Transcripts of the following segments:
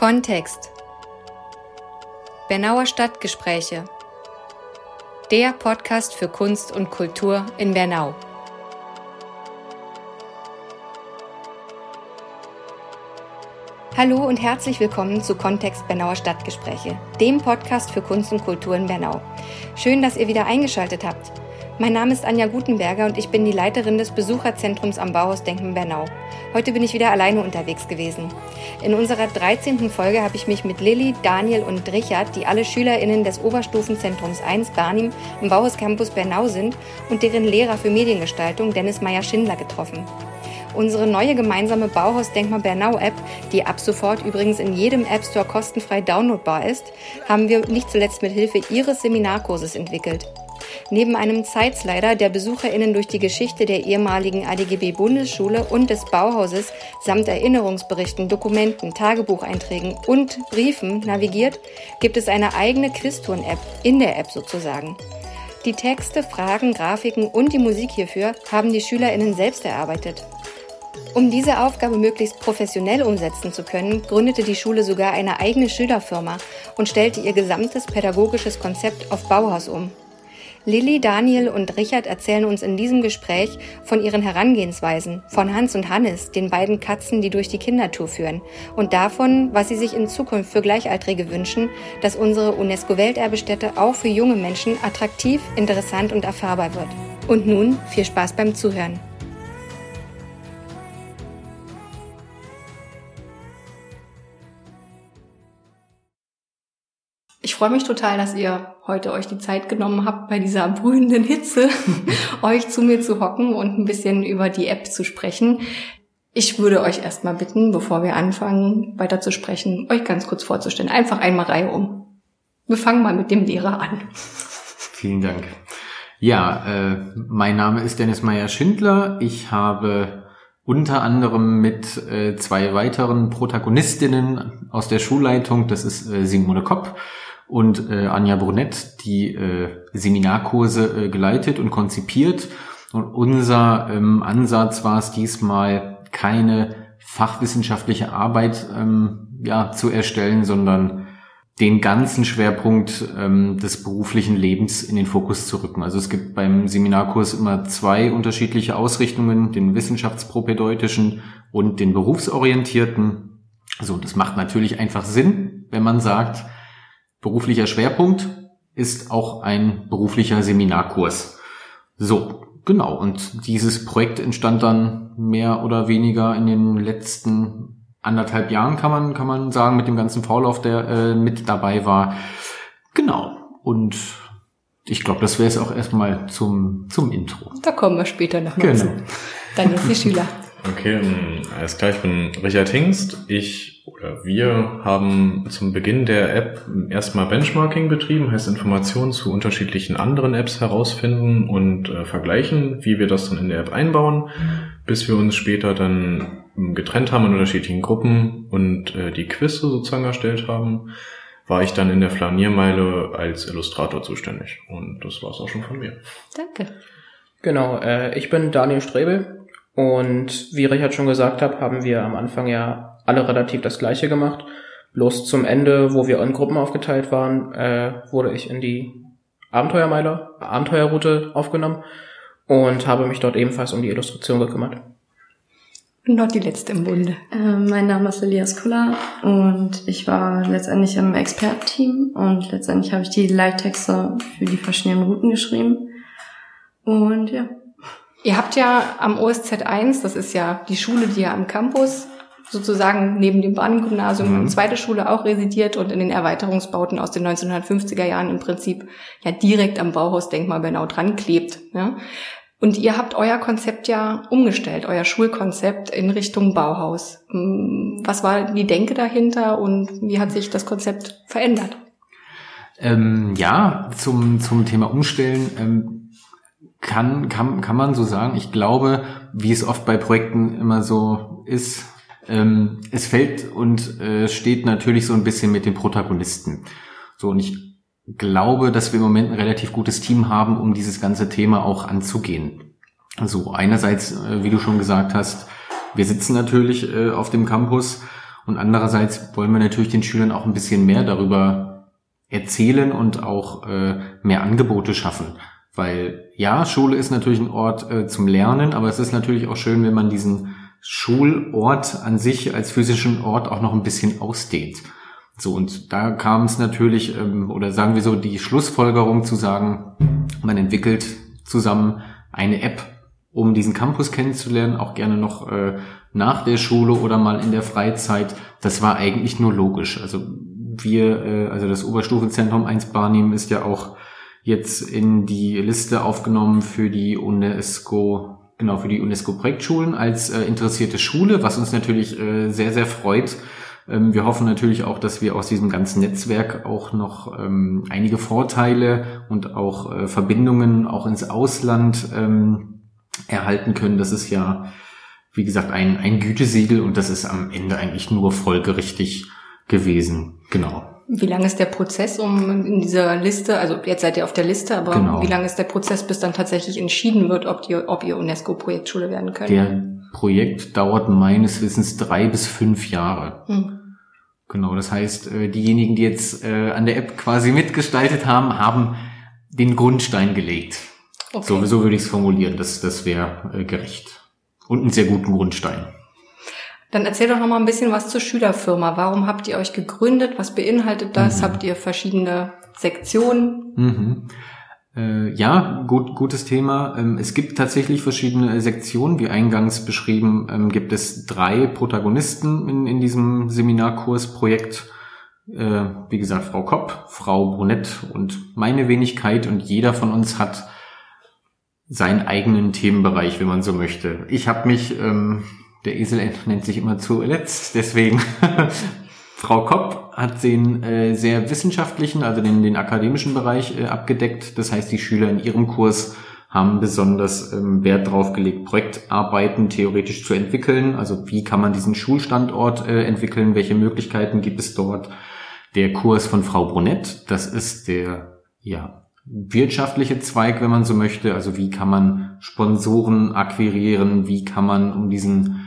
Kontext. Bernauer Stadtgespräche. Der Podcast für Kunst und Kultur in Bernau. Hallo und herzlich willkommen zu Kontext Bernauer Stadtgespräche, dem Podcast für Kunst und Kultur in Bernau. Schön, dass ihr wieder eingeschaltet habt. Mein Name ist Anja Gutenberger und ich bin die Leiterin des Besucherzentrums am Bauhaus Denken Bernau. Heute bin ich wieder alleine unterwegs gewesen. In unserer 13. Folge habe ich mich mit Lilly, Daniel und Richard, die alle SchülerInnen des Oberstufenzentrums 1 Barnim im Bauhaus Campus Bernau sind, und deren Lehrer für Mediengestaltung Dennis Meyer-Schindler getroffen. Unsere neue gemeinsame Bauhaus Denkmal Bernau App, die ab sofort übrigens in jedem App Store kostenfrei downloadbar ist, haben wir nicht zuletzt mit Hilfe ihres Seminarkurses entwickelt. Neben einem Zeitslider, der BesucherInnen durch die Geschichte der ehemaligen ADGB-Bundesschule und des Bauhauses samt Erinnerungsberichten, Dokumenten, Tagebucheinträgen und Briefen navigiert, gibt es eine eigene Quizturn-App, in der App sozusagen. Die Texte, Fragen, Grafiken und die Musik hierfür haben die SchülerInnen selbst erarbeitet. Um diese Aufgabe möglichst professionell umsetzen zu können, gründete die Schule sogar eine eigene Schülerfirma und stellte ihr gesamtes pädagogisches Konzept auf Bauhaus um. Lilly, Daniel und Richard erzählen uns in diesem Gespräch von ihren Herangehensweisen, von Hans und Hannes, den beiden Katzen, die durch die Kindertour führen, und davon, was sie sich in Zukunft für Gleichaltrige wünschen, dass unsere UNESCO-Welterbestätte auch für junge Menschen attraktiv, interessant und erfahrbar wird. Und nun viel Spaß beim Zuhören. Ich freue mich total, dass ihr heute euch die Zeit genommen habt, bei dieser brühenden Hitze euch zu mir zu hocken und ein bisschen über die App zu sprechen. Ich würde euch erstmal bitten, bevor wir anfangen, weiter zu sprechen, euch ganz kurz vorzustellen. Einfach einmal Reihe um. Wir fangen mal mit dem Lehrer an. Vielen Dank. Ja, äh, mein Name ist Dennis Meyer-Schindler. Ich habe unter anderem mit äh, zwei weiteren Protagonistinnen aus der Schulleitung, das ist äh, Simone Kopp und äh, Anja Brunett die äh, Seminarkurse äh, geleitet und konzipiert. Und unser ähm, Ansatz war es diesmal, keine fachwissenschaftliche Arbeit ähm, ja, zu erstellen, sondern den ganzen Schwerpunkt ähm, des beruflichen Lebens in den Fokus zu rücken. Also es gibt beim Seminarkurs immer zwei unterschiedliche Ausrichtungen, den wissenschaftspropädeutischen und den berufsorientierten. So, das macht natürlich einfach Sinn, wenn man sagt, beruflicher Schwerpunkt ist auch ein beruflicher Seminarkurs. So, genau. Und dieses Projekt entstand dann mehr oder weniger in den letzten anderthalb Jahren, kann man, kann man sagen, mit dem ganzen Vorlauf, der äh, mit dabei war. Genau. Und ich glaube, das wäre es auch erstmal zum, zum Intro. Da kommen wir später noch mal genau. zu. Dann jetzt die Schüler. Okay, ähm, alles klar, ich bin Richard Hingst. Ich oder wir haben zum Beginn der App erstmal Benchmarking betrieben, heißt Informationen zu unterschiedlichen anderen Apps herausfinden und äh, vergleichen, wie wir das dann in der App einbauen, bis wir uns später dann getrennt haben in unterschiedlichen Gruppen und äh, die Quizze sozusagen erstellt haben, war ich dann in der Flaniermeile als Illustrator zuständig. Und das war es auch schon von mir. Danke. Genau, äh, ich bin Daniel Strebel, und wie Richard schon gesagt hat, haben wir am Anfang ja alle relativ das gleiche gemacht. Bloß zum Ende, wo wir in Gruppen aufgeteilt waren, äh, wurde ich in die Abenteuermeile, Abenteuerroute aufgenommen und habe mich dort ebenfalls um die Illustration gekümmert. Und noch die letzte im Bunde. Äh, mein Name ist Elias Kuller und ich war letztendlich im Expertenteam und letztendlich habe ich die Leittexte für die verschiedenen Routen geschrieben. Und ja, Ihr habt ja am OSZ 1, das ist ja die Schule, die ja am Campus sozusagen neben dem Bahngymnasium mhm. zweite Schule auch residiert und in den Erweiterungsbauten aus den 1950er Jahren im Prinzip ja direkt am Bauhausdenkmal Bernau dran klebt. Ja? Und ihr habt euer Konzept ja umgestellt, euer Schulkonzept in Richtung Bauhaus. Hm, was war die Denke dahinter und wie hat sich das Konzept verändert? Ähm, ja, zum, zum Thema Umstellen. Ähm kann, kann, kann man so sagen. Ich glaube, wie es oft bei Projekten immer so ist, ähm, es fällt und äh, steht natürlich so ein bisschen mit den Protagonisten. So, und ich glaube, dass wir im Moment ein relativ gutes Team haben, um dieses ganze Thema auch anzugehen. Also einerseits, äh, wie du schon gesagt hast, wir sitzen natürlich äh, auf dem Campus Und andererseits wollen wir natürlich den Schülern auch ein bisschen mehr darüber erzählen und auch äh, mehr Angebote schaffen. Weil ja, Schule ist natürlich ein Ort äh, zum Lernen, aber es ist natürlich auch schön, wenn man diesen Schulort an sich als physischen Ort auch noch ein bisschen ausdehnt. So, und da kam es natürlich, ähm, oder sagen wir so, die Schlussfolgerung zu sagen, man entwickelt zusammen eine App, um diesen Campus kennenzulernen, auch gerne noch äh, nach der Schule oder mal in der Freizeit. Das war eigentlich nur logisch. Also wir, äh, also das Oberstufenzentrum 1 Barnim ist ja auch jetzt in die Liste aufgenommen für die UNESCO, genau, für die UNESCO-Projektschulen als äh, interessierte Schule, was uns natürlich äh, sehr, sehr freut. Ähm, wir hoffen natürlich auch, dass wir aus diesem ganzen Netzwerk auch noch ähm, einige Vorteile und auch äh, Verbindungen auch ins Ausland ähm, erhalten können. Das ist ja, wie gesagt, ein, ein Gütesiegel und das ist am Ende eigentlich nur folgerichtig gewesen. Genau. Wie lange ist der Prozess um in dieser Liste, also jetzt seid ihr auf der Liste, aber genau. wie lange ist der Prozess, bis dann tatsächlich entschieden wird, ob, die, ob ihr UNESCO-Projektschule werden könnt? Der Projekt dauert meines Wissens drei bis fünf Jahre. Hm. Genau, das heißt, äh, diejenigen, die jetzt äh, an der App quasi mitgestaltet haben, haben den Grundstein gelegt. Okay. So, so würde ich es formulieren, das, das wäre äh, gerecht. Und einen sehr guten Grundstein. Dann erzähl doch noch mal ein bisschen was zur Schülerfirma. Warum habt ihr euch gegründet? Was beinhaltet das? Mhm. Habt ihr verschiedene Sektionen? Mhm. Äh, ja, gut, gutes Thema. Ähm, es gibt tatsächlich verschiedene Sektionen. Wie eingangs beschrieben, ähm, gibt es drei Protagonisten in, in diesem Seminarkursprojekt. Äh, wie gesagt, Frau Kopp, Frau Brunett und meine Wenigkeit. Und jeder von uns hat seinen eigenen Themenbereich, wenn man so möchte. Ich habe mich ähm, der Esel nennt sich immer zuletzt, deswegen Frau Kopp hat den äh, sehr wissenschaftlichen, also den, den akademischen Bereich äh, abgedeckt. Das heißt, die Schüler in ihrem Kurs haben besonders ähm, Wert darauf gelegt, Projektarbeiten theoretisch zu entwickeln. Also wie kann man diesen Schulstandort äh, entwickeln? Welche Möglichkeiten gibt es dort? Der Kurs von Frau Brunett, das ist der ja, wirtschaftliche Zweig, wenn man so möchte. Also wie kann man Sponsoren akquirieren? Wie kann man um diesen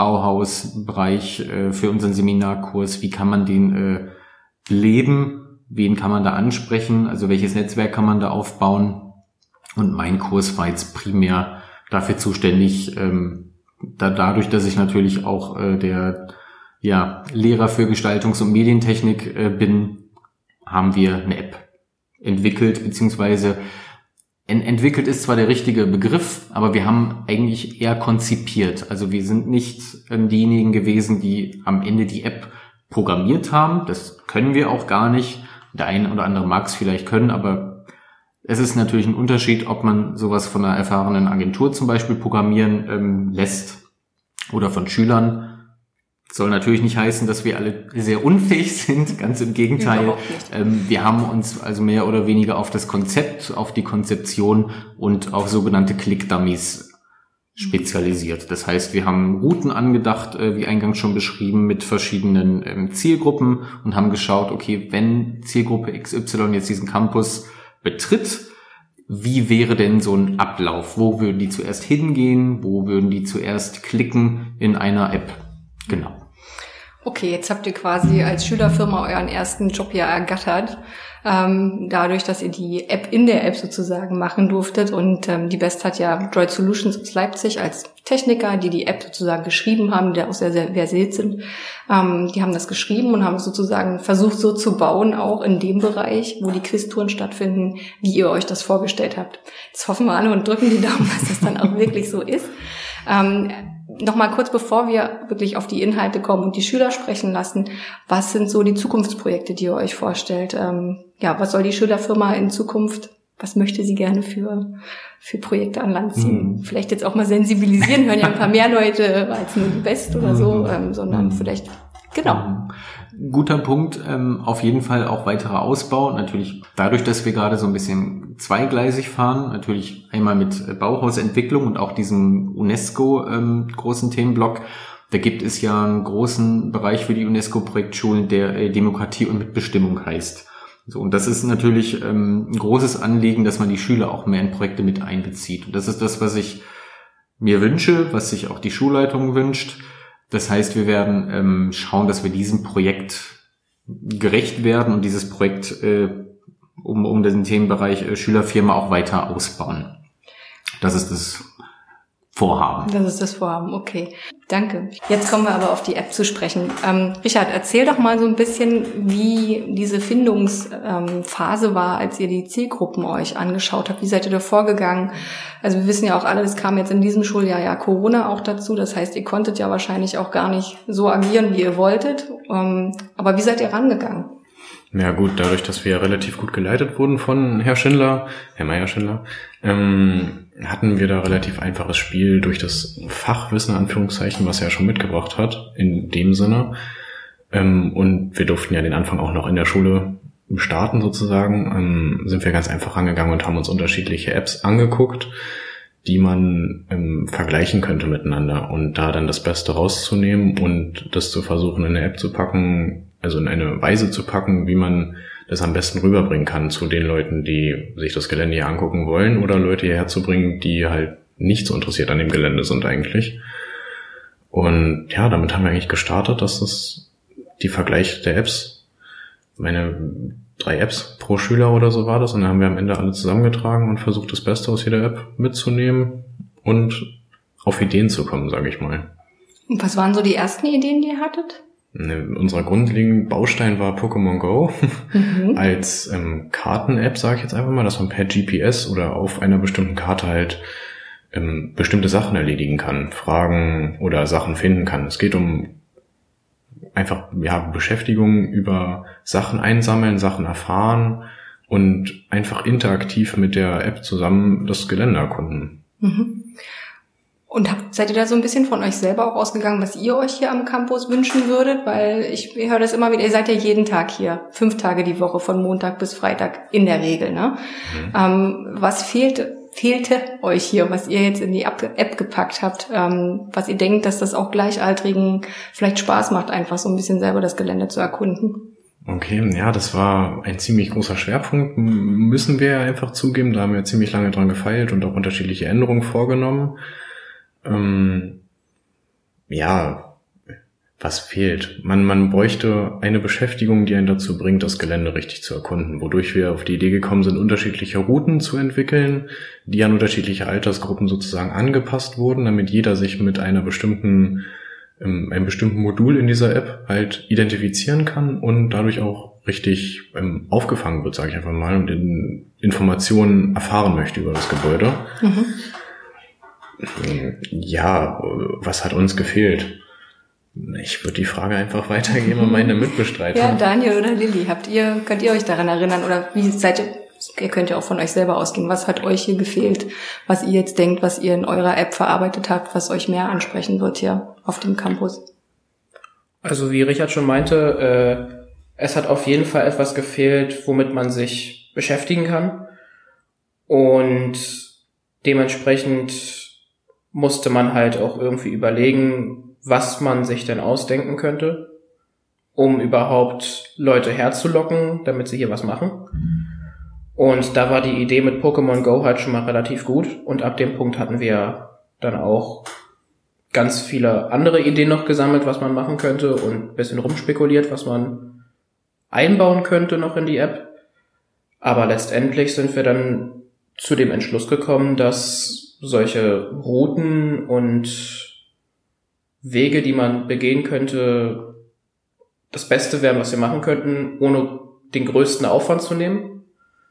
Bauhausbereich äh, für unseren Seminarkurs, wie kann man den äh, leben, wen kann man da ansprechen, also welches Netzwerk kann man da aufbauen. Und mein Kurs war jetzt primär dafür zuständig, ähm, da, dadurch, dass ich natürlich auch äh, der ja, Lehrer für Gestaltungs- und Medientechnik äh, bin, haben wir eine App entwickelt, beziehungsweise entwickelt ist zwar der richtige Begriff, aber wir haben eigentlich eher konzipiert. Also wir sind nicht ähm, diejenigen gewesen, die am Ende die App programmiert haben. Das können wir auch gar nicht. Der eine oder andere mag es vielleicht können, aber es ist natürlich ein Unterschied, ob man sowas von einer erfahrenen Agentur zum Beispiel programmieren ähm, lässt oder von Schülern soll natürlich nicht heißen, dass wir alle sehr unfähig sind, ganz im Gegenteil. Ähm, wir haben uns also mehr oder weniger auf das Konzept, auf die Konzeption und auf sogenannte Click-Dummies spezialisiert. Das heißt, wir haben Routen angedacht, äh, wie eingangs schon beschrieben, mit verschiedenen ähm, Zielgruppen und haben geschaut, okay, wenn Zielgruppe XY jetzt diesen Campus betritt, wie wäre denn so ein Ablauf? Wo würden die zuerst hingehen? Wo würden die zuerst klicken in einer App? Genau. Okay, jetzt habt ihr quasi als Schülerfirma euren ersten Job ja ergattert, ähm, dadurch, dass ihr die App in der App sozusagen machen durftet. Und ähm, die Best hat ja Droid Solutions aus Leipzig als Techniker, die die App sozusagen geschrieben haben, die auch sehr, sehr versiert sind. Ähm, die haben das geschrieben und haben sozusagen versucht so zu bauen, auch in dem Bereich, wo die Quiztouren stattfinden, wie ihr euch das vorgestellt habt. Jetzt hoffen wir alle und drücken die Daumen, dass das dann auch wirklich so ist. Ähm, Nochmal kurz bevor wir wirklich auf die Inhalte kommen und die Schüler sprechen lassen, was sind so die Zukunftsprojekte, die ihr euch vorstellt? Ähm, ja, was soll die Schülerfirma in Zukunft, was möchte sie gerne für, für Projekte an Land ziehen? Mhm. Vielleicht jetzt auch mal sensibilisieren, hören ja ein paar mehr Leute als nur die Best oder so, mhm. ähm, sondern mhm. vielleicht Genau. Guter Punkt. Ähm, auf jeden Fall auch weiterer Ausbau. Natürlich dadurch, dass wir gerade so ein bisschen zweigleisig fahren. Natürlich einmal mit Bauhausentwicklung und auch diesem UNESCO ähm, großen Themenblock. Da gibt es ja einen großen Bereich für die UNESCO-Projektschulen, der äh, Demokratie und Mitbestimmung heißt. So, und das ist natürlich ähm, ein großes Anliegen, dass man die Schüler auch mehr in Projekte mit einbezieht. Und das ist das, was ich mir wünsche, was sich auch die Schulleitung wünscht Das heißt, wir werden ähm, schauen, dass wir diesem Projekt gerecht werden und dieses Projekt äh, um, um den Themenbereich äh, Schülerfirma auch weiter ausbauen. Das ist das Vorhaben. Das ist das Vorhaben, okay. Danke. Jetzt kommen wir aber auf die App zu sprechen. Ähm, Richard, erzähl doch mal so ein bisschen, wie diese Findungsphase ähm, war, als ihr die Zielgruppen euch angeschaut habt. Wie seid ihr da vorgegangen? Also wir wissen ja auch alle, es kam jetzt in diesem Schuljahr ja Corona auch dazu. Das heißt, ihr konntet ja wahrscheinlich auch gar nicht so agieren, wie ihr wolltet. Ähm, aber wie seid ihr rangegangen? Ja gut, dadurch, dass wir relativ gut geleitet wurden von Herr Schindler, Herr Meier Schindler, ähm, hatten wir da relativ einfaches Spiel durch das Fachwissen, Anführungszeichen, was er ja schon mitgebracht hat, in dem Sinne. Ähm, und wir durften ja den Anfang auch noch in der Schule starten sozusagen, ähm, sind wir ganz einfach rangegangen und haben uns unterschiedliche Apps angeguckt, die man ähm, vergleichen könnte miteinander und da dann das Beste rauszunehmen und das zu versuchen in eine App zu packen, also in eine Weise zu packen, wie man das am besten rüberbringen kann zu den Leuten, die sich das Gelände hier angucken wollen oder Leute hierher zu bringen, die halt nicht so interessiert an dem Gelände sind eigentlich. Und ja, damit haben wir eigentlich gestartet, dass das die Vergleich der Apps, meine drei Apps pro Schüler oder so war das, und dann haben wir am Ende alle zusammengetragen und versucht, das Beste aus jeder App mitzunehmen und auf Ideen zu kommen, sage ich mal. Und was waren so die ersten Ideen, die ihr hattet? Ne, unser grundlegender Baustein war Pokémon Go mhm. als ähm, Karten-App, sage ich jetzt einfach mal, dass man per GPS oder auf einer bestimmten Karte halt ähm, bestimmte Sachen erledigen kann, Fragen oder Sachen finden kann. Es geht um einfach ja Beschäftigung über Sachen einsammeln, Sachen erfahren und einfach interaktiv mit der App zusammen das Gelände erkunden. Mhm. Und seid ihr da so ein bisschen von euch selber auch ausgegangen, was ihr euch hier am Campus wünschen würdet? Weil ich, ich höre das immer wieder, ihr seid ja jeden Tag hier, fünf Tage die Woche, von Montag bis Freitag in der Regel. Ne? Mhm. Ähm, was fehlt, fehlte euch hier, was ihr jetzt in die App gepackt habt? Ähm, was ihr denkt, dass das auch Gleichaltrigen vielleicht Spaß macht, einfach so ein bisschen selber das Gelände zu erkunden? Okay, ja, das war ein ziemlich großer Schwerpunkt, müssen wir einfach zugeben. Da haben wir ziemlich lange dran gefeilt und auch unterschiedliche Änderungen vorgenommen. Ähm, ja, was fehlt? Man, man bräuchte eine Beschäftigung, die einen dazu bringt, das Gelände richtig zu erkunden, wodurch wir auf die Idee gekommen sind, unterschiedliche Routen zu entwickeln, die an unterschiedliche Altersgruppen sozusagen angepasst wurden, damit jeder sich mit einer bestimmten, ähm, einem bestimmten Modul in dieser App halt identifizieren kann und dadurch auch richtig ähm, aufgefangen wird, sage ich einfach mal, und in Informationen erfahren möchte über das Gebäude. Mhm. Ja, was hat uns gefehlt? Ich würde die Frage einfach weitergeben an meine Mitbestreiter. Ja, Daniel oder Lilly, habt ihr, könnt ihr euch daran erinnern oder wie seid ihr, ihr könnt ja auch von euch selber ausgehen, was hat euch hier gefehlt, was ihr jetzt denkt, was ihr in eurer App verarbeitet habt, was euch mehr ansprechen wird hier auf dem Campus? Also wie Richard schon meinte, äh, es hat auf jeden Fall etwas gefehlt, womit man sich beschäftigen kann und dementsprechend musste man halt auch irgendwie überlegen, was man sich denn ausdenken könnte, um überhaupt Leute herzulocken, damit sie hier was machen. Und da war die Idee mit Pokémon Go halt schon mal relativ gut. Und ab dem Punkt hatten wir dann auch ganz viele andere Ideen noch gesammelt, was man machen könnte und bisschen rumspekuliert, was man einbauen könnte noch in die App. Aber letztendlich sind wir dann zu dem Entschluss gekommen, dass solche Routen und Wege, die man begehen könnte, das Beste wären, was wir machen könnten, ohne den größten Aufwand zu nehmen.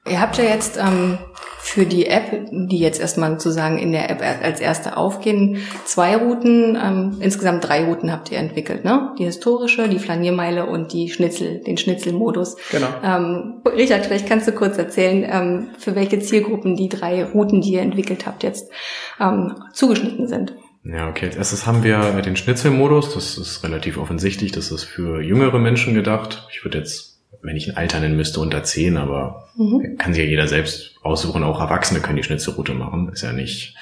Ihr habt ja jetzt ähm, für die App, die jetzt erstmal sozusagen in der App als erste aufgehen, zwei Routen, ähm, insgesamt drei Routen habt ihr entwickelt, ne? Die historische, die Flaniermeile und die Schnitzel, den Schnitzelmodus. Genau. Ähm, Richard, vielleicht kannst du kurz erzählen, ähm, für welche Zielgruppen die drei Routen, die ihr entwickelt habt, jetzt ähm, zugeschnitten sind. Ja, okay. Als erstes haben wir den Schnitzelmodus. Das ist relativ offensichtlich. Das ist für jüngere Menschen gedacht. Ich würde jetzt wenn ich ein Alter nennen müsste, unter zehn, aber mhm. kann sich ja jeder selbst aussuchen. Auch Erwachsene können die Schnitzelroute machen. Ist ja nicht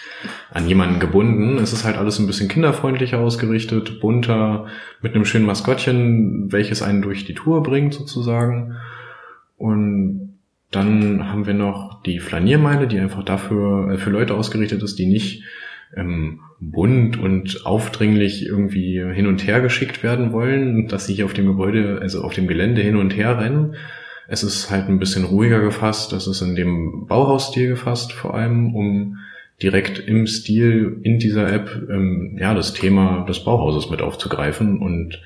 an jemanden gebunden. Es ist halt alles ein bisschen kinderfreundlicher ausgerichtet, bunter, mit einem schönen Maskottchen, welches einen durch die Tour bringt sozusagen. Und dann haben wir noch die Flaniermeile, die einfach dafür äh, für Leute ausgerichtet ist, die nicht ähm, bunt und aufdringlich irgendwie hin und her geschickt werden wollen, dass sie hier auf dem Gebäude, also auf dem Gelände hin und her rennen. Es ist halt ein bisschen ruhiger gefasst, das ist in dem Bauhausstil gefasst, vor allem, um direkt im Stil in dieser App ähm, ja das Thema des Bauhauses mit aufzugreifen und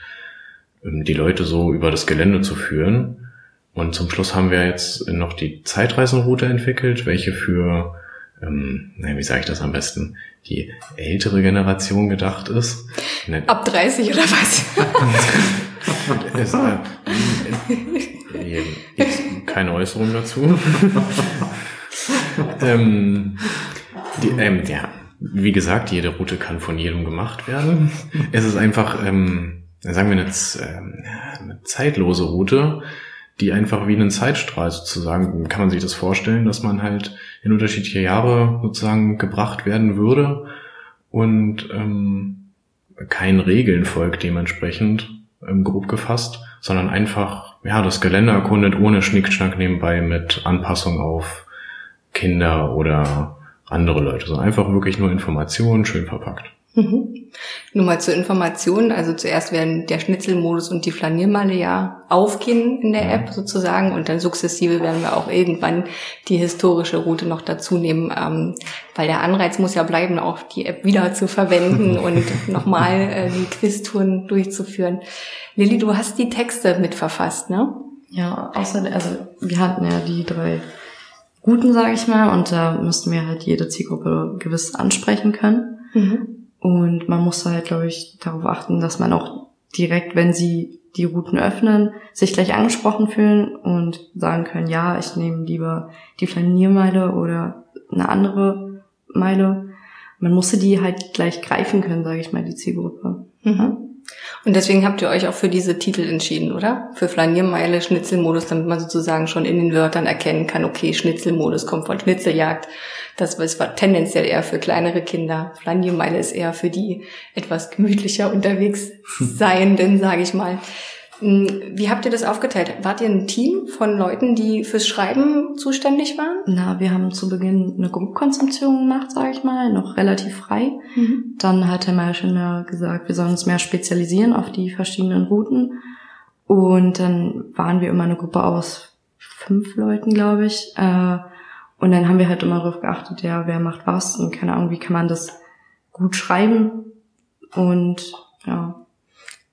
ähm, die Leute so über das Gelände zu führen. Und zum Schluss haben wir jetzt noch die Zeitreisenroute entwickelt, welche für, ähm, wie sage ich das am besten, die ältere Generation gedacht ist. Ne Ab 30 oder was? äh, äh, keine Äußerung dazu. ähm, die, ähm, ja, wie gesagt, jede Route kann von jedem gemacht werden. Es ist einfach, ähm, sagen wir, eine, ähm, eine zeitlose Route, die einfach wie einen Zeitstrahl sozusagen, kann man sich das vorstellen, dass man halt in unterschiedliche Jahre sozusagen gebracht werden würde und ähm, kein Regeln folgt dementsprechend, ähm, grob gefasst, sondern einfach ja das Gelände erkundet ohne Schnickschnack nebenbei mit Anpassung auf Kinder oder andere Leute, sondern einfach wirklich nur Informationen schön verpackt. Mhm. Nur mal zur Information, also zuerst werden der Schnitzelmodus und die Flaniermale ja aufgehen in der App sozusagen und dann sukzessive werden wir auch irgendwann die historische Route noch dazu nehmen, ähm, weil der Anreiz muss ja bleiben, auch die App wieder zu verwenden und nochmal äh, die Quiztouren durchzuführen. Lilly, du hast die Texte mitverfasst, ne? Ja, außer, also wir hatten ja die drei Guten, sage ich mal, und da müssten wir halt jede Zielgruppe gewiss ansprechen können. Mhm. Und man muss halt, glaube ich, darauf achten, dass man auch direkt, wenn sie die Routen öffnen, sich gleich angesprochen fühlen und sagen können, ja, ich nehme lieber die Flaniermeile oder eine andere Meile. Man musste die halt gleich greifen können, sage ich mal, die Zielgruppe. Mhm. Und deswegen habt ihr euch auch für diese Titel entschieden, oder? Für Flaniermeile, Schnitzelmodus, damit man sozusagen schon in den Wörtern erkennen kann, okay, Schnitzelmodus kommt von Schnitzeljagd. Das war tendenziell eher für kleinere Kinder. Flaniermeile ist eher für die etwas gemütlicher unterwegs Seienden, sage ich mal. Hm, wie habt ihr das aufgeteilt? Wart ihr ein Team von Leuten, die fürs Schreiben zuständig waren? Na, wir haben zu Beginn eine Gruppenkonsumption gemacht, sage ich mal, noch relativ frei. Mhm. Dann hat Herr Meischender gesagt, wir sollen uns mehr spezialisieren auf die verschiedenen Routen. Und dann waren wir immer eine Gruppe aus fünf Leuten, glaube ich. Äh, und dann haben wir halt immer darauf geachtet, ja, wer macht was und keine Ahnung, wie kann man das gut schreiben. Und ja,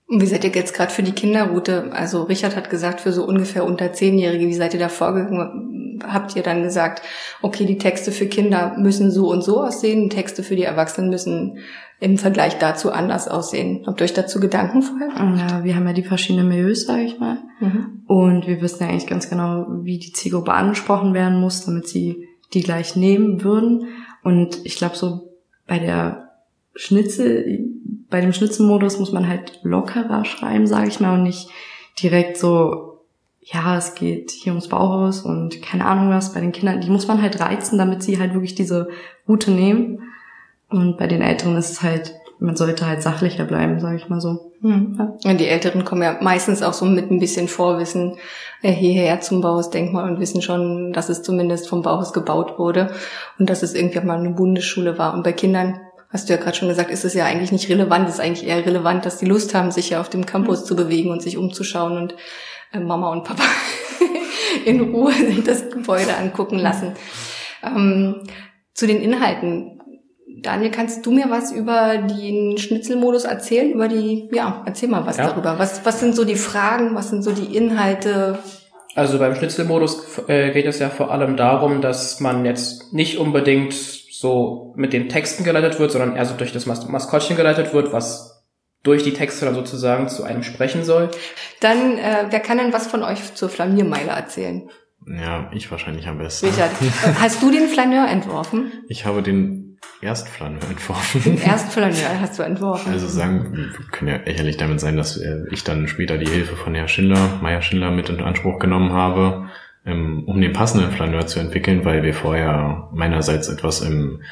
und wie seid ihr jetzt gerade für die Kinderroute? Also Richard hat gesagt, für so ungefähr unter Zehnjährige, wie seid ihr da vorgegangen? Habt ihr dann gesagt, okay, die Texte für Kinder müssen so und so aussehen, Texte für die Erwachsenen müssen im Vergleich dazu anders aussehen. Habt ihr euch dazu Gedanken vorher Ja, wir haben ja die verschiedenen Milieus, sage ich mal. Mhm. Und wir wissen ja eigentlich ganz genau, wie die Zielgruppe angesprochen werden muss, damit sie die gleich nehmen würden. Und ich glaube, so bei der Schnitzel, bei dem Schnitzelmodus muss man halt lockerer schreiben, sage ich mal, und nicht direkt so, ja, es geht hier ums Bauhaus und keine Ahnung was. Bei den Kindern, die muss man halt reizen, damit sie halt wirklich diese Route nehmen. Und bei den Älteren ist es halt, man sollte halt sachlicher bleiben, sage ich mal so. Mhm. Ja, die Älteren kommen ja meistens auch so mit ein bisschen Vorwissen äh, hierher zum Bauhausdenkmal und wissen schon, dass es zumindest vom Bauhaus gebaut wurde und dass es irgendwie mal eine Bundesschule war. Und bei Kindern hast du ja gerade schon gesagt, ist es ja eigentlich nicht relevant. Es ist eigentlich eher relevant, dass die Lust haben, sich ja auf dem Campus mhm. zu bewegen und sich umzuschauen und äh, Mama und Papa in Ruhe sich das Gebäude angucken lassen. Ähm, zu den Inhalten. Daniel, kannst du mir was über den Schnitzelmodus erzählen? Über die, ja, erzähl mal was ja. darüber. Was, was sind so die Fragen? Was sind so die Inhalte? Also beim Schnitzelmodus äh, geht es ja vor allem darum, dass man jetzt nicht unbedingt so mit den Texten geleitet wird, sondern eher so durch das Mas Maskottchen geleitet wird, was durch die Texte dann sozusagen zu einem sprechen soll. Dann, äh, wer kann denn was von euch zur Flaniermeile erzählen? Ja, ich wahrscheinlich am besten. Richard, hast du den Flaneur entworfen? Ich habe den Erstflaneur entworfen. Den Erstflaneur hast du entworfen. Also sagen, wir können ja ehrlich damit sein, dass äh, ich dann später die Hilfe von Herr Schindler, Meier Schindler mit in Anspruch genommen habe ähm, um den passenden Flaneur zu entwickeln, weil wir vorher meinerseits etwas im,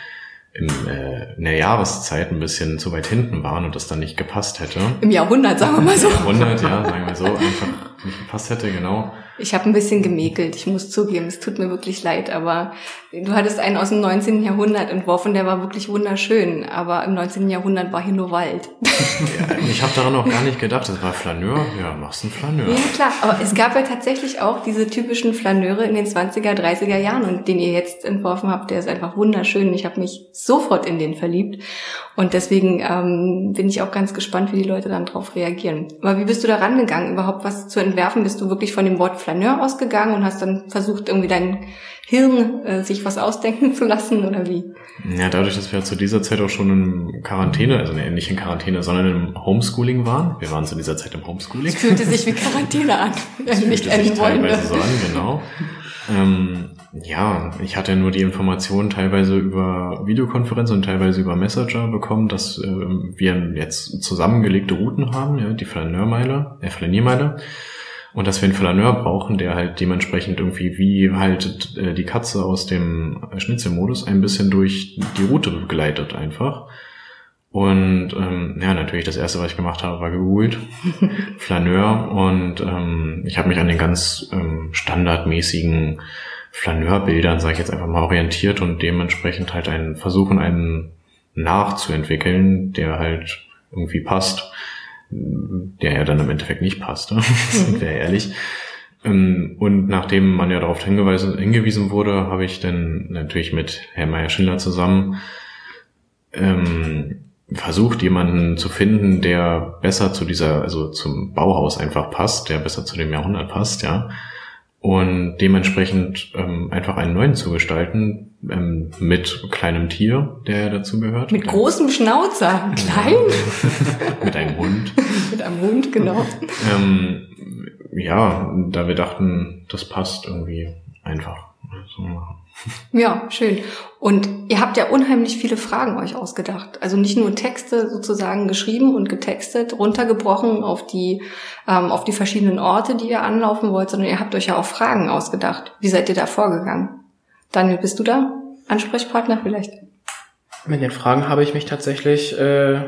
im, äh, in der Jahreszeit ein bisschen zu weit hinten waren und das dann nicht gepasst hätte. Im Jahrhundert, sagen wir mal so. Im Jahrhundert, ja, sagen wir so. Einfach nicht gepasst hätte, genau. Ich habe ein bisschen gemäkelt, ich muss zugeben, es tut mir wirklich leid, aber du hattest einen aus dem 19. Jahrhundert entworfen, der war wirklich wunderschön, aber im 19. Jahrhundert war hier nur Wald. Ja, ich habe daran auch gar nicht gedacht, das war Flaneur, ja, machst einen Flaneur. Ja, klar, aber es gab ja tatsächlich auch diese typischen Flaneure in den 20er, 30er Jahren und den ihr jetzt entworfen habt, der ist einfach wunderschön. Ich habe mich sofort in den verliebt und deswegen ähm, bin ich auch ganz gespannt, wie die Leute dann drauf reagieren. Aber wie bist du da rangegangen, überhaupt was zu entwerfen? Bist du wirklich von dem Wort Flaneur ausgegangen und hast dann versucht, irgendwie dein Hirn äh, sich was ausdenken zu lassen oder wie? Ja, dadurch, dass wir zu dieser Zeit auch schon in Quarantäne, also nicht in Quarantäne, sondern im Homeschooling waren. Wir waren zu dieser Zeit im Homeschooling. Es fühlte sich wie Quarantäne an. Es nicht fühlte sich teilweise so an, genau. Ähm, ja, ich hatte nur die Informationen teilweise über Videokonferenz und teilweise über Messenger bekommen, dass äh, wir jetzt zusammengelegte Routen haben, ja, die Flaneurmeile, äh, Flaniermeile. Und dass wir einen Flaneur brauchen, der halt dementsprechend irgendwie wie halt äh, die Katze aus dem Schnitzelmodus ein bisschen durch die Route begleitet einfach. Und ähm, ja, natürlich das erste, was ich gemacht habe, war gegoogelt. Flaneur. Und ähm, ich habe mich an den ganz ähm, standardmäßigen Flaneurbildern, sage ich jetzt einfach mal, orientiert und dementsprechend halt einen versuchen, einen nachzuentwickeln, der halt irgendwie passt der ja dann im Endeffekt nicht passt, ne? sind wir ehrlich. Ähm, und nachdem man ja darauf hingewiesen, wurde, habe ich dann natürlich mit Herrn Meyer-Schindler zusammen ähm, versucht, jemanden zu finden, der besser zu dieser, also zum Bauhaus einfach passt, der besser zu dem Jahrhundert passt, ja. Und dementsprechend ähm, einfach einen neuen zu gestalten, ähm, mit kleinem Tier, der dazu gehört. Mit großem Schnauzer, klein. mit einem Hund. mit einem Hund, genau. ähm, ja, da wir dachten, das passt irgendwie einfach. So. Ja, schön. Und ihr habt ja unheimlich viele Fragen euch ausgedacht. Also nicht nur Texte sozusagen geschrieben und getextet, runtergebrochen auf die, ähm, auf die verschiedenen Orte, die ihr anlaufen wollt, sondern ihr habt euch ja auch Fragen ausgedacht. Wie seid ihr da vorgegangen? Daniel, bist du da? Ansprechpartner vielleicht? Mit den Fragen habe ich mich tatsächlich äh,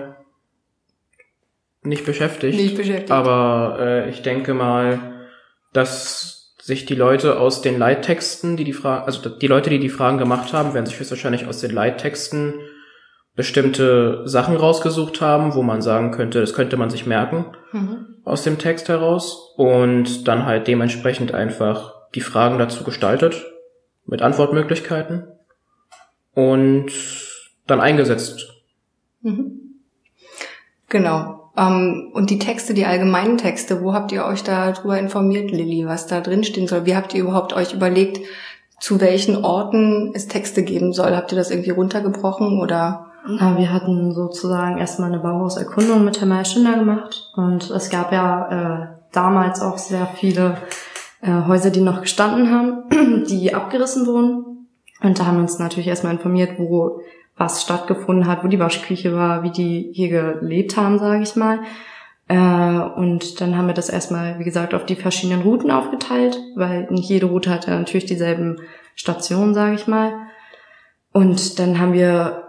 nicht beschäftigt. Nicht beschäftigt. Aber äh, ich denke mal, dass sich die Leute aus den Leittexten, die die Fragen, also die Leute, die die Fragen gemacht haben, werden sich höchstwahrscheinlich aus den Leittexten bestimmte Sachen rausgesucht haben, wo man sagen könnte, das könnte man sich merken mhm. aus dem Text heraus und dann halt dementsprechend einfach die Fragen dazu gestaltet mit Antwortmöglichkeiten und dann eingesetzt. Mhm. Genau. Ähm, und die Texte, die allgemeinen Texte, wo habt ihr euch darüber informiert, Lilly, was da drin stehen soll? Wie habt ihr überhaupt euch überlegt, zu welchen Orten es Texte geben soll? Habt ihr das irgendwie runtergebrochen oder? Na, wir hatten sozusagen erstmal eine Bauhauserkundung mit Herrn Meyer gemacht und es gab ja äh, damals auch sehr viele äh, Häuser, die noch gestanden haben, die abgerissen wurden. Und da haben wir uns natürlich erstmal informiert, wo was stattgefunden hat, wo die Waschküche war, wie die hier gelebt haben, sage ich mal. Äh, und dann haben wir das erstmal, wie gesagt, auf die verschiedenen Routen aufgeteilt, weil nicht jede Route hatte natürlich dieselben Stationen, sage ich mal. Und dann haben wir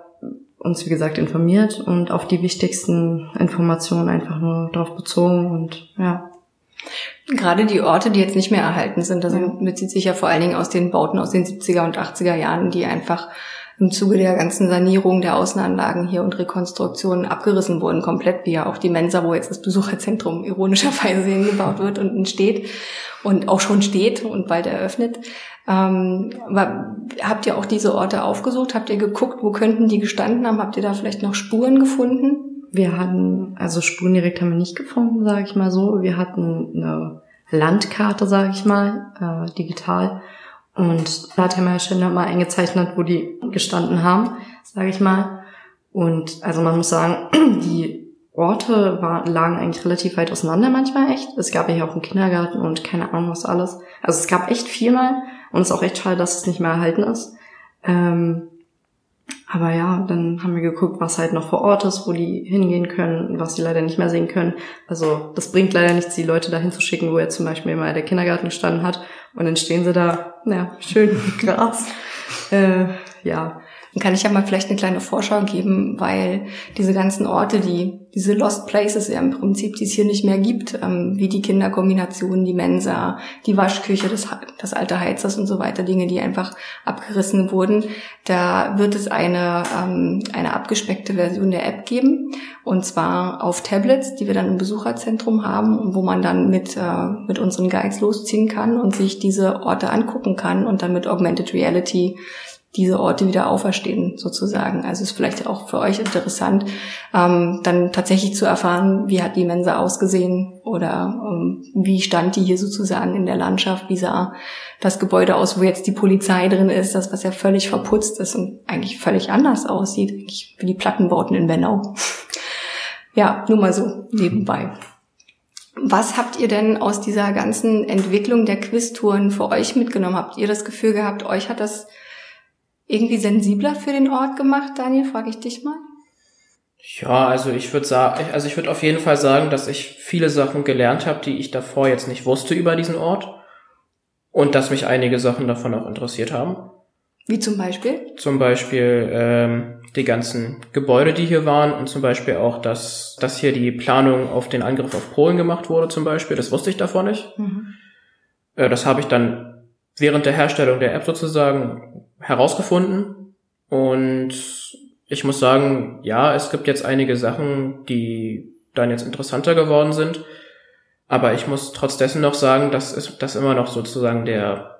uns, wie gesagt, informiert und auf die wichtigsten Informationen einfach nur drauf bezogen und ja. Gerade die Orte, die jetzt nicht mehr erhalten sind, das bezieht sich ja vor allen Dingen aus den Bauten aus den 70er und 80er Jahren, die einfach im Zuge der ganzen Sanierung der Außenanlagen hier und Rekonstruktionen abgerissen wurden, komplett, wie ja auch die Mensa, wo jetzt das Besucherzentrum ironischerweise hingebaut wird und entsteht und auch schon steht und bald eröffnet. Ähm, habt ihr auch diese Orte aufgesucht? Habt ihr geguckt, wo könnten die gestanden haben? Habt ihr da vielleicht noch Spuren gefunden? Wir hatten, also Spuren direkt haben wir nicht gefunden, sage ich mal so. Wir hatten eine Landkarte, sage ich mal, äh, digital. Und da hat Herr Meierschender mal eingezeichnet, wo die gestanden haben, sage ich mal. Und also man muss sagen, die Orte war, lagen eigentlich relativ weit auseinander manchmal echt. Es gab ja hier auch einen Kindergarten und keine Ahnung was alles. Also es gab echt viel mal und es ist auch echt schade, dass es nicht mehr erhalten ist. Ähm, aber ja, dann haben wir geguckt, was halt noch vor Ort ist, wo die hingehen können, was sie leider nicht mehr sehen können. Also das bringt leider nichts, die Leute dahin zu schicken, wo jetzt zum Beispiel mal der Kindergarten gestanden hat und dann stehen sie da, ja, schön Gras. äh, ja. Dann kann ich ja mal vielleicht eine kleine Vorschau geben, weil diese ganzen Orte, die, diese Lost Places ja im Prinzip, die es hier nicht mehr gibt, ähm, wie die Kinderkombination, die Mensa, die Waschküche, das, das alte Heizers und so weiter, Dinge, die einfach abgerissen wurden, da wird es eine, ähm, eine abgespeckte Version der App geben. Und zwar auf Tablets, die wir dann im Besucherzentrum haben, wo man dann mit, äh, mit unseren Guides losziehen kann und sich diese Orte angucken kann und dann mit Augmented Reality diese Orte wieder auferstehen, sozusagen. Also ist vielleicht auch für euch interessant, ähm, dann tatsächlich zu erfahren, wie hat die Mensa ausgesehen oder ähm, wie stand die hier sozusagen in der Landschaft, wie sah das Gebäude aus, wo jetzt die Polizei drin ist, das, was ja völlig verputzt ist und eigentlich völlig anders aussieht, eigentlich wie die Plattenbauten in Bennau. ja, nur mal so nebenbei. Was habt ihr denn aus dieser ganzen Entwicklung der Quiztouren für euch mitgenommen? Habt ihr das Gefühl gehabt, euch hat das irgendwie sensibler für den Ort gemacht, Daniel? Frage ich dich mal. Ja, also ich würde sagen, also ich würde auf jeden Fall sagen, dass ich viele Sachen gelernt habe, die ich davor jetzt nicht wusste über diesen Ort und dass mich einige Sachen davon auch interessiert haben. Wie zum Beispiel? Zum Beispiel ähm, die ganzen Gebäude, die hier waren und zum Beispiel auch, dass, dass hier die Planung auf den Angriff auf Polen gemacht wurde zum Beispiel. Das wusste ich davor nicht. Mhm. Äh, das habe ich dann während der Herstellung der App sozusagen herausgefunden und ich muss sagen, ja, es gibt jetzt einige Sachen, die dann jetzt interessanter geworden sind, aber ich muss trotz dessen noch sagen, dass es, dass immer noch sozusagen der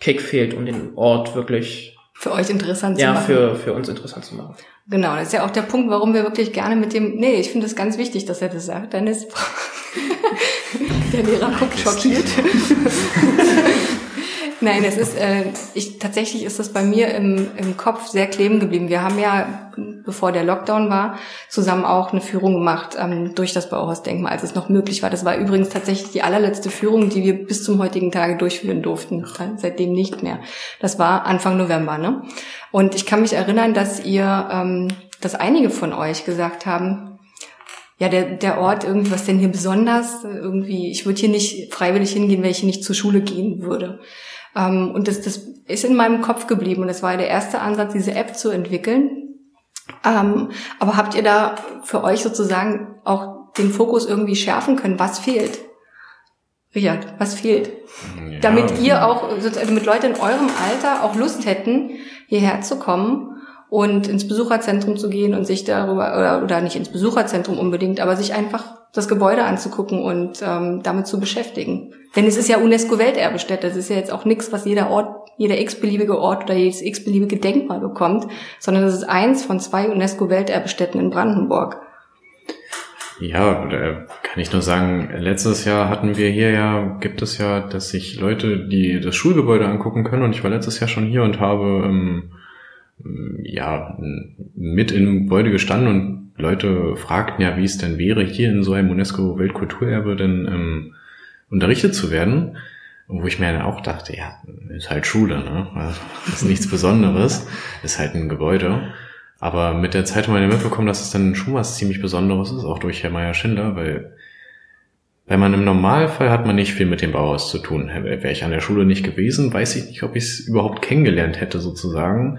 Kick fehlt, um den Ort wirklich für euch interessant ja, zu machen. Ja, für, für uns interessant zu machen. Genau, das ist ja auch der Punkt, warum wir wirklich gerne mit dem, nee, ich finde es ganz wichtig, dass er das sagt, Dennis. der Lehrer guckt schockiert. Nein, es ist, äh, ich, tatsächlich ist das bei mir im, im Kopf sehr kleben geblieben. Wir haben ja, bevor der Lockdown war, zusammen auch eine Führung gemacht ähm, durch das Bauhausdenkmal, als es noch möglich war. Das war übrigens tatsächlich die allerletzte Führung, die wir bis zum heutigen Tage durchführen durften. Seitdem nicht mehr. Das war Anfang November, ne? Und ich kann mich erinnern, dass ihr, ähm, dass einige von euch gesagt haben, ja, der, der Ort, irgendwie, was denn hier besonders, irgendwie, ich würde hier nicht freiwillig hingehen, wenn ich hier nicht zur Schule gehen würde. Ähm, und das, das ist in meinem Kopf geblieben und das war der erste Ansatz, diese App zu entwickeln. Ähm, aber habt ihr da für euch sozusagen auch den Fokus irgendwie schärfen können? Was fehlt? Richard, was fehlt? Ja. Damit ihr auch, damit Leute in eurem Alter auch Lust hätten, hierher zu kommen und ins Besucherzentrum zu gehen und sich darüber, oder, oder nicht ins Besucherzentrum unbedingt, aber sich einfach das Gebäude anzugucken und ähm, damit zu beschäftigen. Denn es ist ja UNESCO-Welterbestätte. Das ist ja jetzt auch nichts, was jeder Ort, jeder x-beliebige Ort oder jedes x-beliebige Denkmal bekommt, sondern es ist eins von zwei UNESCO-Welterbestätten in Brandenburg. Ja, kann ich nur sagen, letztes Jahr hatten wir hier ja, gibt es ja, dass sich Leute, die das Schulgebäude angucken können, und ich war letztes Jahr schon hier und habe ähm, ja mit im Gebäude gestanden und Leute fragten ja, wie es denn wäre, hier in so einem UNESCO-Weltkulturerbe denn ähm, unterrichtet zu werden. Wo ich mir dann auch dachte, ja, ist halt Schule, ne? Also, ist nichts Besonderes, ist halt ein Gebäude. Aber mit der Zeit haben wir mitbekommen, dass es dann schon was ziemlich Besonderes ist, auch durch Herr Meier Schindler, weil wenn man im Normalfall hat man nicht viel mit dem Bauhaus zu tun. Wäre ich an der Schule nicht gewesen, weiß ich nicht, ob ich es überhaupt kennengelernt hätte sozusagen.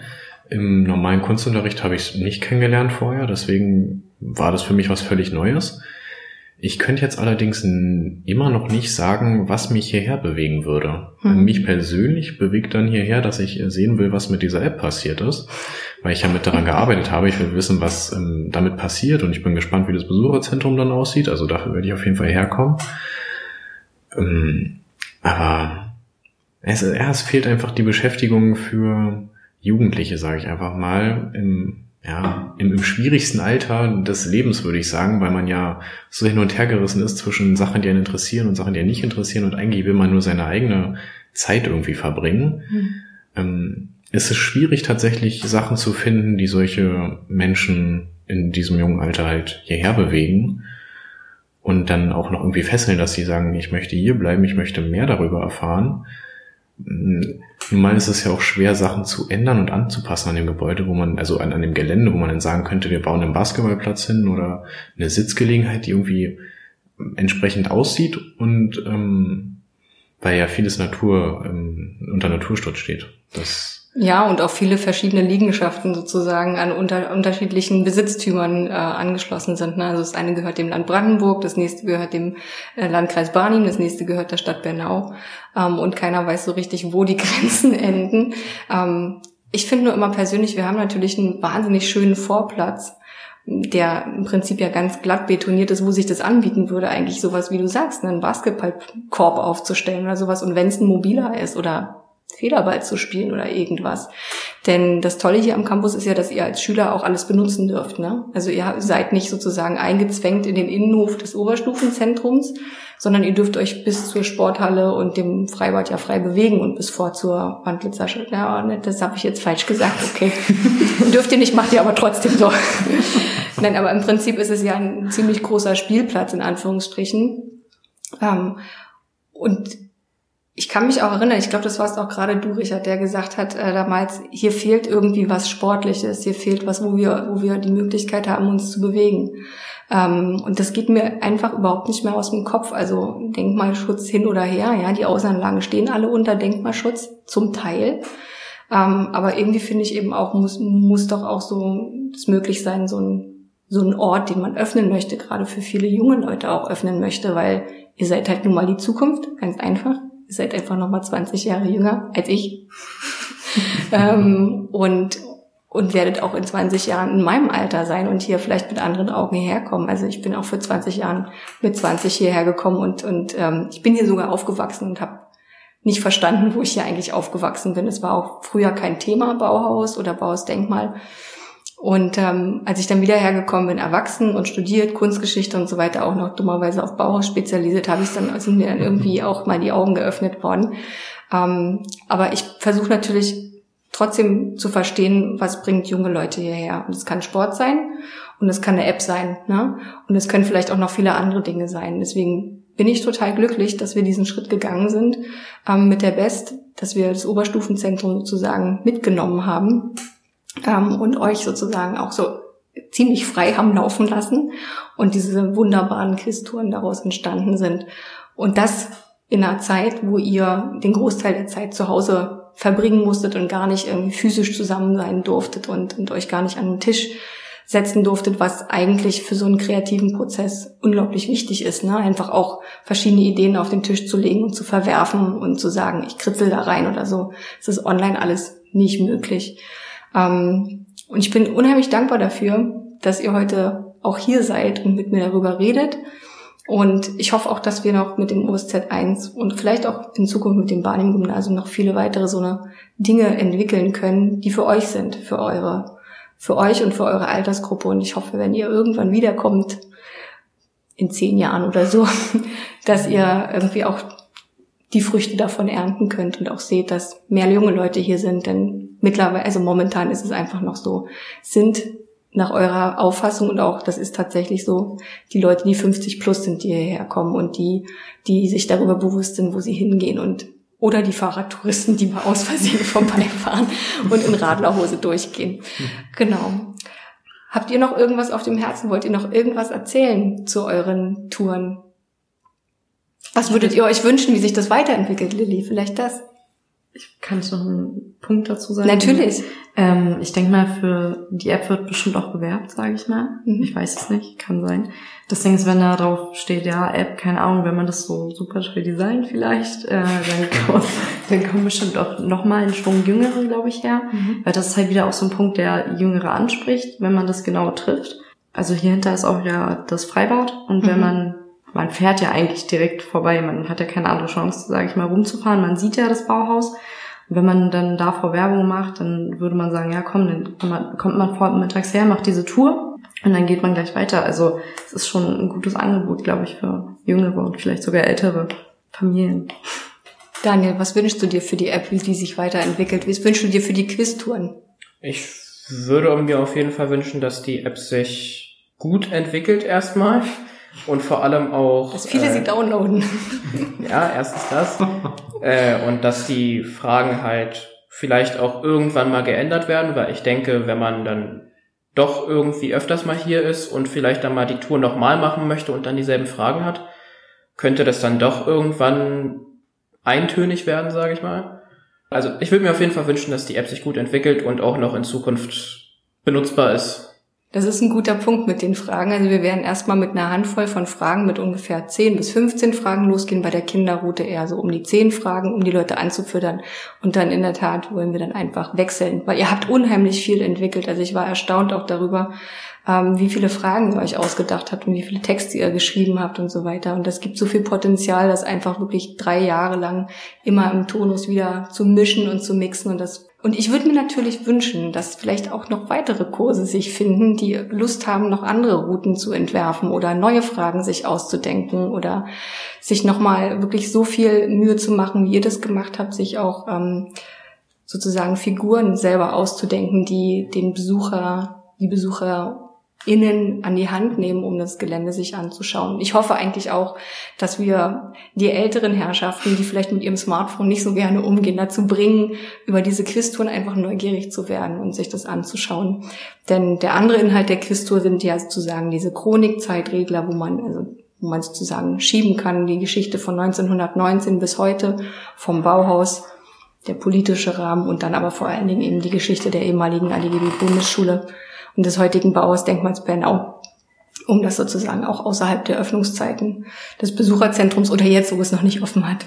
Im normalen Kunstunterricht habe ich es nicht kennengelernt vorher, deswegen war das für mich was völlig Neues. Ich könnte jetzt allerdings immer noch nicht sagen, was mich hierher bewegen würde. Mhm. Mich persönlich bewegt dann hierher, dass ich sehen will, was mit dieser App passiert ist, weil ich ja mit daran gearbeitet habe. Ich will wissen, was ähm, damit passiert und ich bin gespannt, wie das Besucherzentrum dann aussieht. Also dafür werde ich auf jeden Fall herkommen. Ähm, aber es, ja, es fehlt einfach die Beschäftigung für Jugendliche, sage ich einfach mal, im ja, im, im schwierigsten Alter des Lebens, würde ich sagen, weil man ja so hin und her gerissen ist zwischen Sachen, die einen interessieren und Sachen, die einen nicht interessieren und eigentlich will man nur seine eigene Zeit irgendwie verbringen. Mhm. Ähm, ist es schwierig tatsächlich Sachen zu finden, die solche Menschen in diesem jungen Alter halt hierher bewegen und dann auch noch irgendwie fesseln, dass sie sagen, ich möchte hier bleiben, ich möchte mehr darüber erfahren. Normal ist es ja auch schwer, Sachen zu ändern und anzupassen an dem Gebäude, wo man, also an, an dem Gelände, wo man dann sagen könnte, wir bauen einen Basketballplatz hin oder eine Sitzgelegenheit, die irgendwie entsprechend aussieht und ähm, weil ja vieles Natur ähm, unter Naturschutz steht. Das Ja, und auch viele verschiedene Liegenschaften sozusagen an unter, unterschiedlichen Besitztümern äh, angeschlossen sind. Ne? Also das eine gehört dem Land Brandenburg, das nächste gehört dem äh, Landkreis Barnim, das nächste gehört der Stadt Bernau. Ähm, und keiner weiß so richtig, wo die Grenzen enden. Ähm, ich finde nur immer persönlich, wir haben natürlich einen wahnsinnig schönen Vorplatz der im Prinzip ja ganz glatt betoniert ist, wo sich das anbieten würde, eigentlich sowas, wie du sagst, einen Basketballkorb aufzustellen oder sowas. Und wenn es ein mobiler ist oder Federball zu spielen oder irgendwas. Denn das Tolle hier am Campus ist ja, dass ihr als Schüler auch alles benutzen dürft. Ne? Also ihr seid nicht sozusagen eingezwängt in den Innenhof des Oberstufenzentrums, sondern ihr dürft euch bis zur Sporthalle und dem Freibad ja frei bewegen und bis vor zur Wandlitzer Ja, ne, das habe ich jetzt falsch gesagt, okay. dürft ihr nicht, macht ihr aber trotzdem so. Nein, aber im Prinzip ist es ja ein ziemlich großer Spielplatz in Anführungsstrichen. Ähm, und ich kann mich auch erinnern, ich glaube, das warst auch gerade du, Richard, der gesagt hat äh, damals, hier fehlt irgendwie was Sportliches, hier fehlt was, wo wir, wo wir die Möglichkeit haben, uns zu bewegen. Ähm, und das geht mir einfach überhaupt nicht mehr aus dem Kopf. Also Denkmalschutz hin oder her, ja, die Außenanlagen stehen alle unter Denkmalschutz, zum Teil. Ähm, aber irgendwie finde ich eben auch, muss, muss doch auch so es möglich sein, so ein, so ein Ort, den man öffnen möchte, gerade für viele junge Leute auch öffnen möchte, weil ihr seid halt nun mal die Zukunft, ganz einfach. Ihr seid einfach nochmal 20 Jahre jünger als ich. ähm, und, und werdet auch in 20 Jahren in meinem Alter sein und hier vielleicht mit anderen Augen hierher kommen. Also ich bin auch für 20 Jahren mit 20 hierher gekommen und, und ähm, ich bin hier sogar aufgewachsen und habe nicht verstanden, wo ich hier eigentlich aufgewachsen bin. Es war auch früher kein Thema, Bauhaus oder Bauhausdenkmal. Und ähm, als ich dann wieder hergekommen bin, erwachsen und studiert, Kunstgeschichte und so weiter, auch noch dummerweise auf Bauhaus spezialisiert, habe ich dann, sind mir dann irgendwie auch mal die Augen geöffnet worden. Ähm, aber ich versuche natürlich trotzdem zu verstehen, was bringt junge Leute hierher. Und es kann Sport sein und es kann eine App sein. Ne? Und es können vielleicht auch noch viele andere Dinge sein. Deswegen bin ich total glücklich, dass wir diesen Schritt gegangen sind ähm, mit der Best, dass wir das Oberstufenzentrum sozusagen mitgenommen haben ähm, und euch sozusagen auch so ziemlich frei haben laufen lassen und diese wunderbaren Quiztouren daraus entstanden sind. Und das in einer Zeit, wo ihr den Großteil der Zeit zu Hause verbringen musstet und gar nicht irgendwie physisch zusammen sein durftet und, und euch gar nicht an den Tisch setzen durftet, was eigentlich für so einen kreativen Prozess unglaublich wichtig ist. Ne? Einfach auch verschiedene Ideen auf den Tisch zu legen und zu verwerfen und zu sagen, ich kritzel da rein oder so. Es ist online alles nicht möglich. Ähm, und ich bin unheimlich dankbar dafür, dass ihr heute auch hier seid und mit mir darüber redet. Und ich hoffe auch, dass wir noch mit dem OSZ 1 und vielleicht auch in Zukunft mit dem Barnim-Gymnasium noch viele weitere so eine Dinge entwickeln können, die für euch sind, für eure, für euch und für eure Altersgruppe. Und ich hoffe, wenn ihr irgendwann wiederkommt, in zehn Jahren oder so, dass ihr irgendwie auch die Früchte davon ernten könnt und auch seht, dass mehr junge Leute hier sind, denn mittlerweile, also momentan ist es einfach noch so, sind nach eurer Auffassung und auch, das ist tatsächlich so, die Leute, die 50 plus sind, die hierher kommen und die, die sich darüber bewusst sind, wo sie hingehen und oder die Fahrradtouristen, die mal aus Versehen vorbeifahren und in Radlerhose durchgehen. Genau. Habt ihr noch irgendwas auf dem Herzen? Wollt ihr noch irgendwas erzählen zu euren Touren? Was würdet ihr euch wünschen, wie sich das weiterentwickelt, Lilly? Vielleicht das? Ich kann noch einen Punkt dazu sagen? Natürlich. Ähm, ich denke mal, für die App wird bestimmt auch bewerbt, sage ich mal. Mhm. Ich weiß es nicht, kann sein. Das Ding ist, wenn da drauf steht, ja, App, keine Ahnung, wenn man das so super schwer designt vielleicht, äh, dann, kommt, dann kommen bestimmt auch nochmal ein Schwung Jüngere, glaube ich, her. Mhm. Weil das ist halt wieder auch so ein Punkt, der Jüngere anspricht, wenn man das genau trifft. Also hier hinter ist auch ja das Freibad und mhm. wenn man man fährt ja eigentlich direkt vorbei, man hat ja keine andere Chance, sage ich mal, rumzufahren. Man sieht ja das Bauhaus. Und wenn man dann davor Werbung macht, dann würde man sagen, ja komm, dann kommt man, kommt man vormittags her, macht diese Tour und dann geht man gleich weiter. Also es ist schon ein gutes Angebot, glaube ich, für jüngere und vielleicht sogar ältere Familien. Daniel, was wünschst du dir für die App, wie die sich weiterentwickelt? Was wünschst du dir für die Quiztouren? Ich würde mir auf jeden Fall wünschen, dass die App sich gut entwickelt erstmal und vor allem auch. Dass viele äh, sie downloaden. Ja, erstens das. äh, und dass die Fragen halt vielleicht auch irgendwann mal geändert werden, weil ich denke, wenn man dann doch irgendwie öfters mal hier ist und vielleicht dann mal die Tour nochmal machen möchte und dann dieselben Fragen hat, könnte das dann doch irgendwann eintönig werden, sage ich mal. Also ich würde mir auf jeden Fall wünschen, dass die App sich gut entwickelt und auch noch in Zukunft benutzbar ist. Das ist ein guter Punkt mit den Fragen. Also wir werden erstmal mit einer Handvoll von Fragen mit ungefähr 10 bis 15 Fragen losgehen, bei der Kinderroute eher so um die 10 Fragen, um die Leute anzufüttern. Und dann in der Tat wollen wir dann einfach wechseln, weil ihr habt unheimlich viel entwickelt. Also ich war erstaunt auch darüber, ähm, wie viele Fragen ihr euch ausgedacht habt und wie viele Texte ihr geschrieben habt und so weiter. Und das gibt so viel Potenzial, das einfach wirklich drei Jahre lang immer im Tonus wieder zu mischen und zu mixen. Und das und ich würde mir natürlich wünschen, dass vielleicht auch noch weitere Kurse sich finden, die Lust haben, noch andere Routen zu entwerfen oder neue Fragen sich auszudenken oder sich nochmal wirklich so viel Mühe zu machen, wie ihr das gemacht habt, sich auch ähm, sozusagen Figuren selber auszudenken, die den Besucher, die Besucher innen an die Hand nehmen, um das Gelände sich anzuschauen. Ich hoffe eigentlich auch, dass wir die älteren Herrschaften, die vielleicht mit ihrem Smartphone nicht so gerne umgehen, dazu bringen, über diese Quiztouren einfach neugierig zu werden und sich das anzuschauen. Denn der andere Inhalt der Quiztour sind ja sozusagen diese Chronikzeitregler, wo man also wo man sozusagen schieben kann, die Geschichte von 1919 bis heute vom Bauhaus, der politische Rahmen und dann aber vor allen Dingen eben die Geschichte der ehemaligen ADGB-Bundesschule und des heutigen Bauhausdenkmals Bernau, um das sozusagen auch außerhalb der Öffnungszeiten des Besucherzentrums oder jetzt, wo es noch nicht offen hat,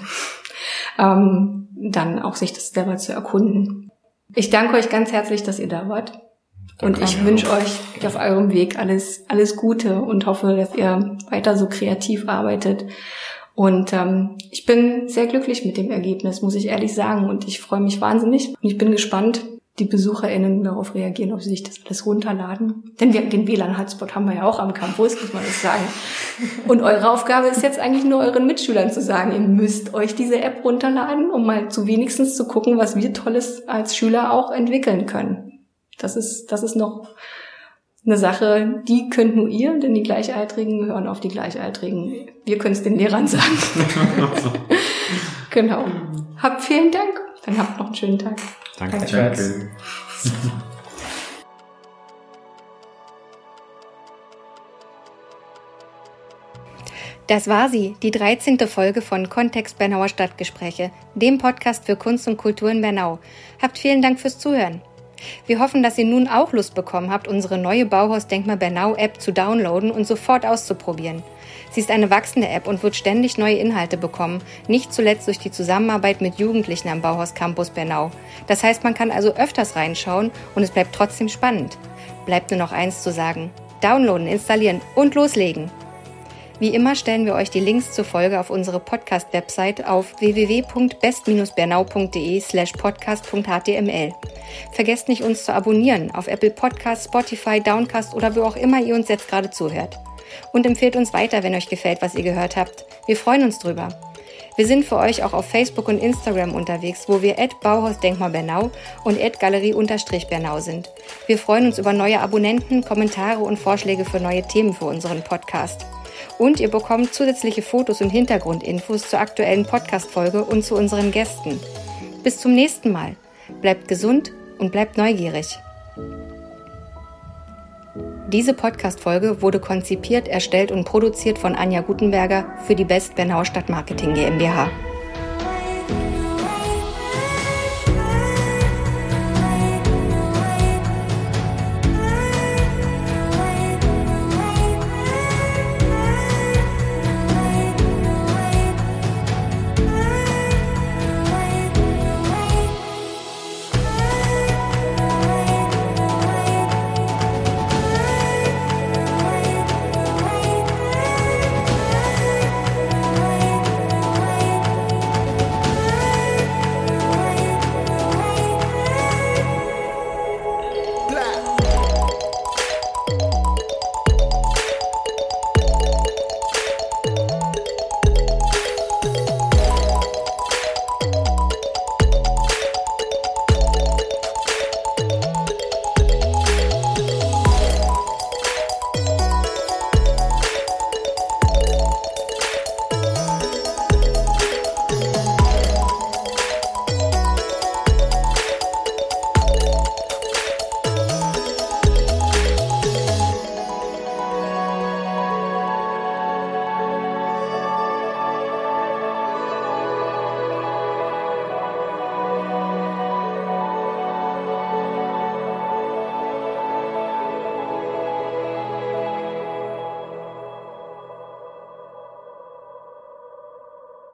ähm, dann auch sich das selber zu erkunden. Ich danke euch ganz herzlich, dass ihr da wart. Und ich wünsche euch auf eurem Weg alles, alles Gute und hoffe, dass ihr weiter so kreativ arbeitet. Und ähm, ich bin sehr glücklich mit dem Ergebnis, muss ich ehrlich sagen. Und ich freue mich wahnsinnig. Und ich bin gespannt, die BesucherInnen darauf reagieren, ob sie sich das alles runterladen. Denn wir, den WLAN-Hotspot haben wir ja auch am Campus, muss man das sagen. Und eure Aufgabe ist jetzt eigentlich nur euren Mitschülern zu sagen, ihr müsst euch diese App runterladen, um mal zu wenigstens zu gucken, was wir Tolles als Schüler auch entwickeln können. Das ist, das ist noch eine Sache, die könnt nur ihr, denn die Gleichaltrigen hören auf die Gleichaltrigen. Wir können es den Lehrern sagen. genau. Habt vielen Dank. Dann habt noch einen schönen Tag. Danke. Danke. Das war sie, die 13. Folge von Kontext Bernauer Stadtgespräche, dem Podcast für Kunst und Kultur in Bernau. Habt vielen Dank fürs Zuhören. Wir hoffen, dass ihr nun auch Lust bekommen habt, unsere neue Bauhaus-Denkmal Bernau App zu downloaden und sofort auszuprobieren. Sie ist eine wachsende App und wird ständig neue Inhalte bekommen, nicht zuletzt durch die Zusammenarbeit mit Jugendlichen am Bauhaus Campus Bernau. Das heißt, man kann also öfters reinschauen und es bleibt trotzdem spannend. Bleibt nur noch eins zu sagen. Downloaden, installieren und loslegen. Wie immer stellen wir euch die Links zur Folge auf unsere Podcast-Website auf www.best-bernau.de slash podcast.html. Vergesst nicht, uns zu abonnieren auf Apple Podcasts, Spotify, Downcast oder wo auch immer ihr uns jetzt gerade zuhört und empfehlt uns weiter, wenn euch gefällt, was ihr gehört habt. Wir freuen uns drüber. Wir sind für euch auch auf Facebook und Instagram unterwegs, wo wir at Bauhausdenkmal Bernau und at Galerie-Bernau sind. Wir freuen uns über neue Abonnenten, Kommentare und Vorschläge für neue Themen für unseren Podcast. Und ihr bekommt zusätzliche Fotos und Hintergrundinfos zur aktuellen Podcast-Folge und zu unseren Gästen. Bis zum nächsten Mal. Bleibt gesund und bleibt neugierig. Diese Podcast-Folge wurde konzipiert, erstellt und produziert von Anja Gutenberger für die Best Bernau Stadtmarketing GmbH.